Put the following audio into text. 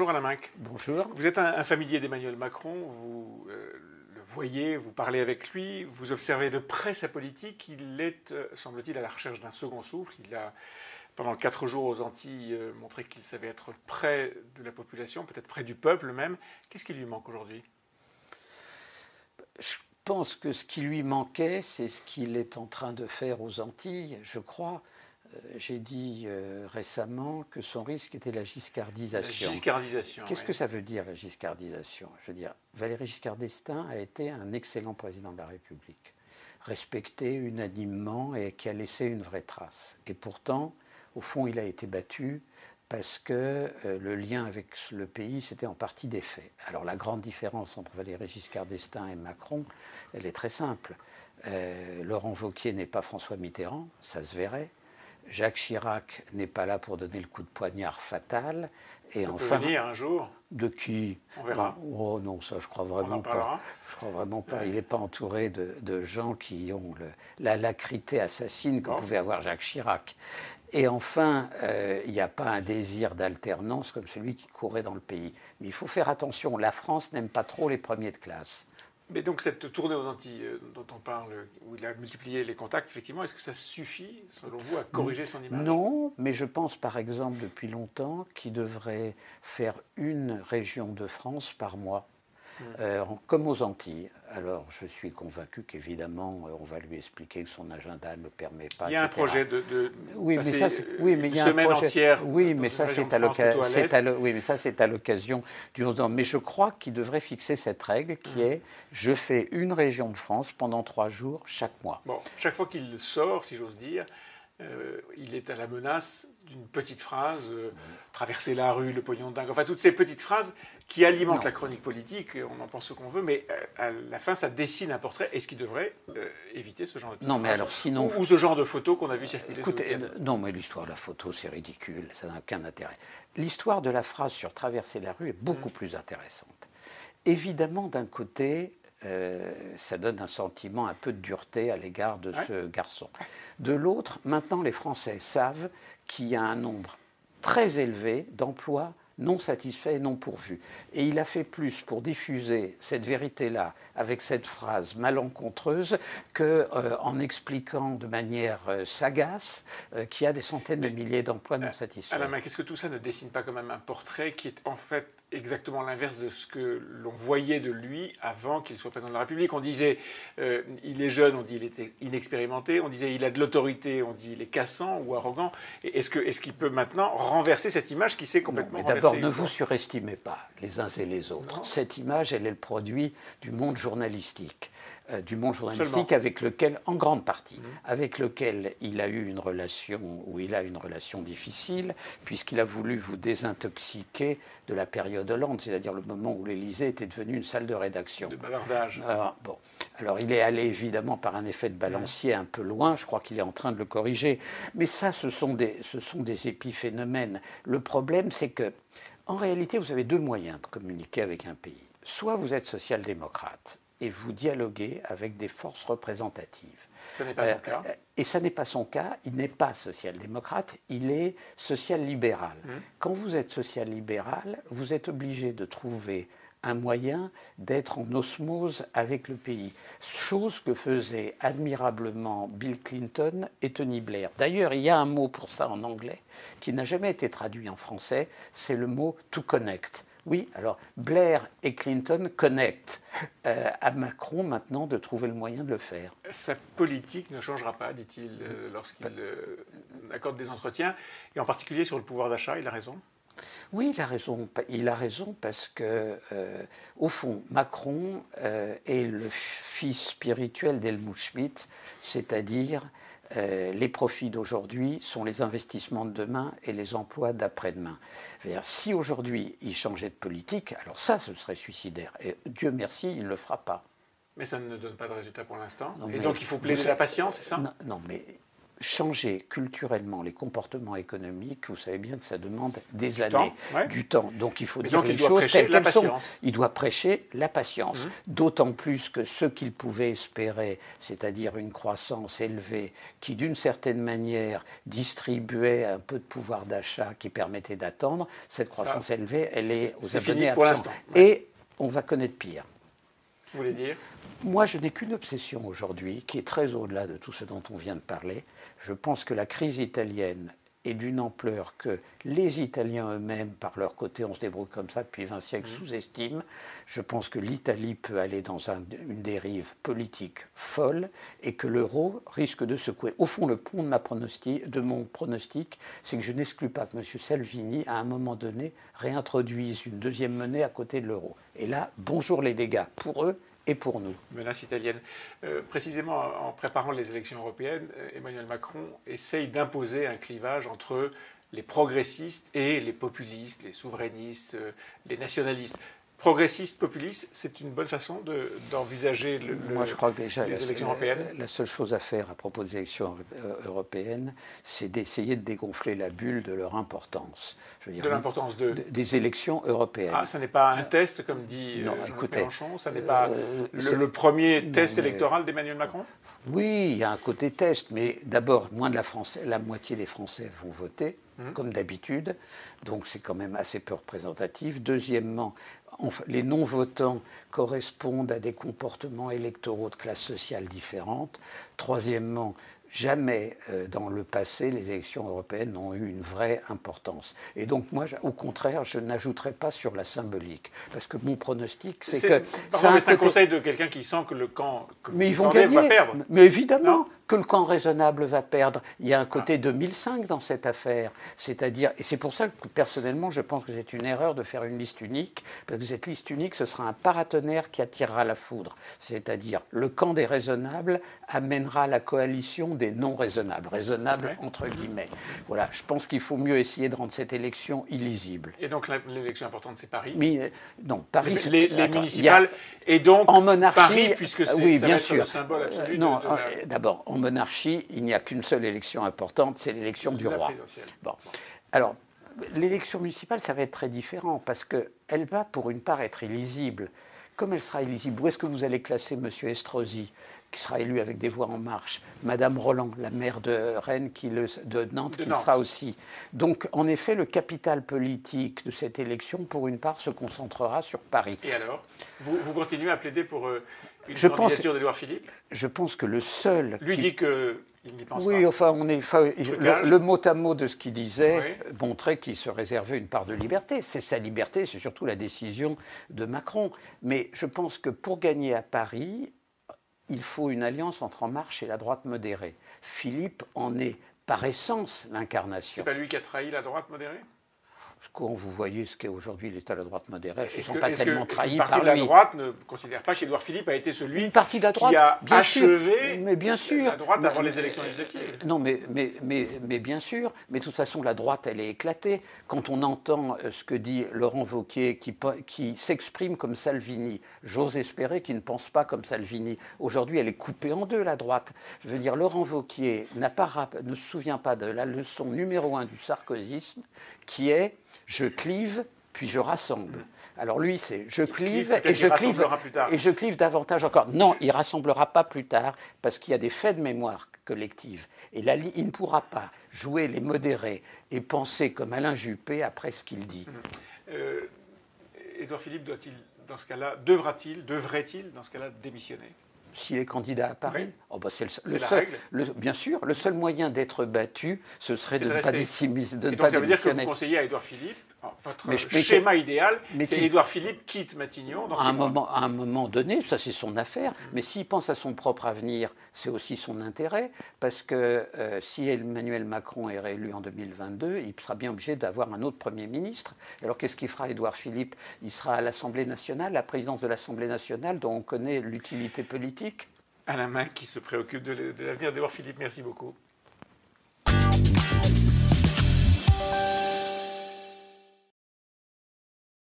Bonjour Alain Minck. Bonjour. Vous êtes un, familier d'Emmanuel Macron, vous euh, le voyez, vous parlez avec lui, vous observez de près sa politique. Il est, euh, semble-t-il, à la recherche d'un second souffle. Il a, pendant quatre jours aux Antilles, euh, montré qu'il savait être près de la population, peut-être près du peuple même. Qu'est-ce qui lui manque aujourd'hui? Je pense que ce qui lui manquait, c'est ce qu'il est en train de faire aux Antilles, je crois. Euh, j'ai dit euh, récemment que son risque était la giscardisation. La giscardisation. Qu'est-ce que ça veut dire la giscardisation? Je veux dire, Valéry Giscard d'Estaing a été un excellent président de la République, respecté unanimement et qui a laissé une vraie trace. Et pourtant, au fond, il a été battu parce que euh, le lien avec le pays, c'était en partie des faits. Alors la grande différence entre Valéry Giscard d'Estaing et Macron, elle est très simple. Laurent Wauquiez n'est pas François Mitterrand, ça se verrait. Jacques Chirac n'est pas là pour donner le coup de poignard fatal. Et ça enfin, peut venir un jour. De qui On verra. Oh non, ça je crois vraiment pas. Je crois vraiment pas. Il n'est pas entouré de, gens qui ont le, la lacrité assassine que pouvait avoir Jacques Chirac. Et enfin, euh, il n'y a pas un désir d'alternance comme celui qui courait dans le pays. Mais il faut faire attention. La France n'aime pas trop les premiers de classe. Mais donc cette tournée aux Antilles euh, dont on parle, où il a multiplié les contacts, effectivement, est-ce que ça suffit, selon vous, à corriger son image? Non, mais je pense par exemple depuis longtemps qu'il devrait faire une région de France par mois. Euh, comme aux Antilles. Alors, je suis convaincu qu'évidemment, euh, on va lui expliquer que son agenda ne permet pas. Il y a un projet de, oui, mais ça, oui, mais il y a semaine un projet, entière. Oui, mais ça, c'est à l'occasion. Oui, mais ça, c'est à l'occasion du 11 Mais je crois qu'il devrait fixer cette règle qui mmh. est je fais une région de France pendant trois jours chaque mois. Bon, chaque fois qu'il sort, si j'ose dire, euh, il est à la menace d'une petite phrase, euh, traverser la rue, le pognon de dingue, enfin toutes ces petites phrases qui alimentent la chronique politique, on en pense ce qu'on veut, mais euh, à la fin ça dessine un portrait. Est-ce qu'il devrait éviter ce genre de Non, mais alors sinon. Ou, ce genre de photos qu'on a vu circuler Écoutez, non, mais l'histoire de la photo c'est ridicule, ça n'a aucun intérêt. L'histoire de la phrase sur traverser la rue est beaucoup mmh. plus intéressante. Évidemment, d'un côté, euh, ça donne un sentiment un peu de dureté à l'égard de ce garçon. De l'autre, maintenant les Français savent qu'il y a un nombre très élevé d'emplois non satisfaits et non pourvus. Et il a fait plus pour diffuser cette vérité-là avec cette phrase malencontreuse qu'en euh, en expliquant de manière euh, sagace qu'il y a des centaines de milliers d'emplois non satisfaits. Alain, qu'est-ce que tout ça ne dessine pas quand même un portrait qui est en fait exactement l'inverse de ce que l'on voyait de lui avant qu'il soit président de la République. On disait euh, il est jeune, on dit il était inexpérimenté, on disait il a de l'autorité, on dit il est cassant ou arrogant. Est-ce qu'il est qu'il peut maintenant renverser cette image qui s'est complètement D'abord, ne vous surestimez pas les uns et les autres. Cette image, elle est le produit du monde journalistique. Euh, du monde journalistique avec lequel, en grande partie, mmh. avec lequel il a eu une relation, ou il a une relation difficile, puisqu'il a voulu vous désintoxiquer de la période Hollande, c'est-à-dire le moment où l'Élysée était devenue une salle de rédaction. De bavardage. Alors, bon. Alors il est allé évidemment par un effet de balancier un peu loin, je crois qu'il est en train de le corriger. Mais ça, ce sont des, ce sont des épiphénomènes. Le problème, c'est que, en réalité, vous avez deux moyens de communiquer avec un pays. Soit vous êtes social-démocrate, et vous dialoguez avec des forces représentatives. Ce n'est pas son euh, cas. Euh, et ce n'est pas son cas. Il n'est pas social-démocrate, il est social-libéral. Mmh. Quand vous êtes social-libéral, vous êtes obligé de trouver un moyen d'être en osmose avec le pays. Chose que faisaient admirablement Bill Clinton et Tony Blair. D'ailleurs, il y a un mot pour ça en anglais qui n'a jamais été traduit en français, c'est le mot to connect. Oui, alors Blair et Clinton connectent euh, à Macron maintenant de trouver le moyen de le faire. Sa politique ne changera pas, dit-il, euh, lorsqu'il euh, accorde des entretiens, et en particulier sur le pouvoir d'achat, il a raison? Oui, il a raison. Il a raison parce que, au fond, Macron est le fils spirituel d'Helmut Schmidt, c'est-à-dire euh, les profits d'aujourd'hui sont les investissements de demain et les emplois d'après-demain. Si aujourd'hui il changeait de politique, alors ça, ce serait suicidaire. Et Dieu merci, il ne le fera pas. Mais ça ne donne pas de résultat pour l'instant. Et donc il faut plaider la patience, c'est ça? Non, mais changer culturellement les comportements économiques, vous savez bien que ça demande des années, du temps. Donc il faut dire les choses telles qu'elles sont. Il doit prêcher la patience. Mmh. D'autant plus que ce qu'il pouvait espérer, c'est-à-dire une croissance élevée qui d'une certaine manière distribuait un peu de pouvoir d'achat qui permettait d'attendre, cette croissance élevée, elle est aux abonnés l'instant. Et on va connaître pire. Vous voulez dire? Moi, je n'ai qu'une obsession aujourd'hui, qui est très au-delà de tout ce dont on vient de parler. Je pense que la crise italienne est d'une ampleur que les Italiens eux-mêmes, par leur côté, on se débrouille comme ça depuis 20 siècles, mmh. sous-estiment. Je pense que l'Italie peut aller dans une dérive politique folle et que l'euro risque de secouer. Au fond, le pont de, ma pronostic, de mon pronostic, c'est que je n'exclus pas que M. Salvini, à un moment donné, réintroduise une deuxième monnaie à côté de l'euro. Et là, bonjour les dégâts pour eux et pour nous. Menace italienne. Euh, précisément en préparant les élections européennes, euh, Emmanuel Macron essaye d'imposer un clivage entre les progressistes et les populistes, les souverainistes, euh, les nationalistes progressiste, populiste, c'est une bonne façon d'envisager le, Moi, je crois que déjà, les élections européennes La seule chose à faire à propos des élections euh, européennes, c'est d'essayer de dégonfler la bulle de leur importance. Je veux dire, de l'importance de... Des élections européennes. Ah, ça n'est pas un test, comme dit non, euh, écoutez, Mélenchon Ça n'est pas euh, le, premier test électoral d'Emmanuel Macron? Oui, il y a un côté test, mais d'abord, moins de la, la moitié des Français vont voter, hum. comme d'habitude, donc c'est quand même assez peu représentatif. Deuxièmement, les non-votants correspondent à des comportements électoraux de classe sociale différentes. Troisièmement, jamais euh, dans le passé les élections européennes n'ont eu une vraie importance. Et donc moi, au contraire, je n'ajouterai pas sur la symbolique, parce que mon pronostic, c'est que... C'est un, conseil de quelqu'un qui sent que le camp que mais ils vont gagner. va perdre. Mais évidemment que le camp raisonnable va perdre. Il y a un côté 2005 dans cette affaire. C'est-à-dire, et c'est pour ça que personnellement, je pense que c'est une erreur de faire une liste unique, parce que cette liste unique, ce sera un paratonnerre qui attirera la foudre. C'est-à-dire, le camp des raisonnables amènera la coalition des non raisonnables, raisonnables entre guillemets. Voilà, je pense qu'il faut mieux essayer de rendre cette élection illisible. Et donc l'élection importante, c'est Paris? Mais, euh, Non, Paris. Les, les, municipales, et donc en monarchie, Paris, puisque c'est oui, bien sûr. le symbole absolu. Euh, non, euh, d'abord, en monarchie, il n'y a qu'une seule élection importante, c'est l'élection du roi. Bon. Alors, l'élection municipale, ça va être très différent parce qu'elle va, pour une part, être illisible. Comme elle sera illisible, où est-ce que vous allez classer M. Estrosi, qui sera élu avec des voix en marche, Madame Roland, la maire de Rennes, qui le, de Nantes, qui sera aussi. Donc, en effet, le capital politique de cette élection, pour une part, se concentrera sur Paris. Et alors? Vous, continuez à plaider pour euh, une je d'Edouard Philippe Je pense que le seul. Lui dit que. Il pense oui, enfin, on est, le, mot à mot de ce qu'il disait montrait qu'il se réservait une part de liberté. C'est sa liberté, c'est surtout la décision de Macron. Mais je pense que pour gagner à Paris, il faut une alliance entre En Marche et la droite modérée. Philippe en est par essence l'incarnation. C'est pas lui qui a trahi la droite modérée? Quand vous voyez ce qu'est aujourd'hui l'État de la droite modérée, ils ne sont pas tellement trahis par lui. de la droite ne considère pas qu'Édouard Philippe a été celui qui a achevé mais bien sûr, la droite avant les élections législatives. Non, mais, mais, mais, mais, bien sûr. Mais de toute façon, la droite, elle est éclatée. Quand on entend euh, ce que dit Laurent Wauquiez, qui, qui s'exprime comme Salvini, j'ose espérer qu'il ne pense pas comme Salvini. Aujourd'hui, elle est coupée en deux, la droite. Je veux dire, Laurent Wauquiez pas, ne se souvient pas de la leçon numéro un du sarkozysme, qui est je clive, puis je rassemble. Alors lui, c'est je clive, et je clive et je clive davantage encore. Non, il rassemblera pas plus tard parce qu'il y a des faits de mémoire collective. Et là, il ne pourra pas jouer les modérés et penser comme Alain Juppé après ce qu'il dit. Euh, Édouard Philippe doit-il, dans ce cas-là, devra-t-il, devrait-il, dans ce cas-là, démissionner? S'il est candidat à Paris, oh bah c'est le, seul, bien sûr, le seul moyen d'être battu, ce serait de, ne pas, démissionner. Et donc, ça veut dire que vous conseillez à Édouard Philippe votre schéma idéal, c'est Édouard Philippe quitte Matignon dans à un, moment, à un moment donné, ça c'est son affaire, mm. mais s'il pense à son propre avenir, c'est aussi son intérêt, parce que euh, si Emmanuel Macron est réélu en 2022, il sera bien obligé d'avoir un autre Premier ministre. Alors qu'est-ce qu'il fera Édouard Philippe? Il sera à l'Assemblée nationale, la présidence de l'Assemblée nationale, dont on connaît l'utilité politique. Alain Main qui se préoccupe de l'avenir d'Édouard Philippe, merci beaucoup.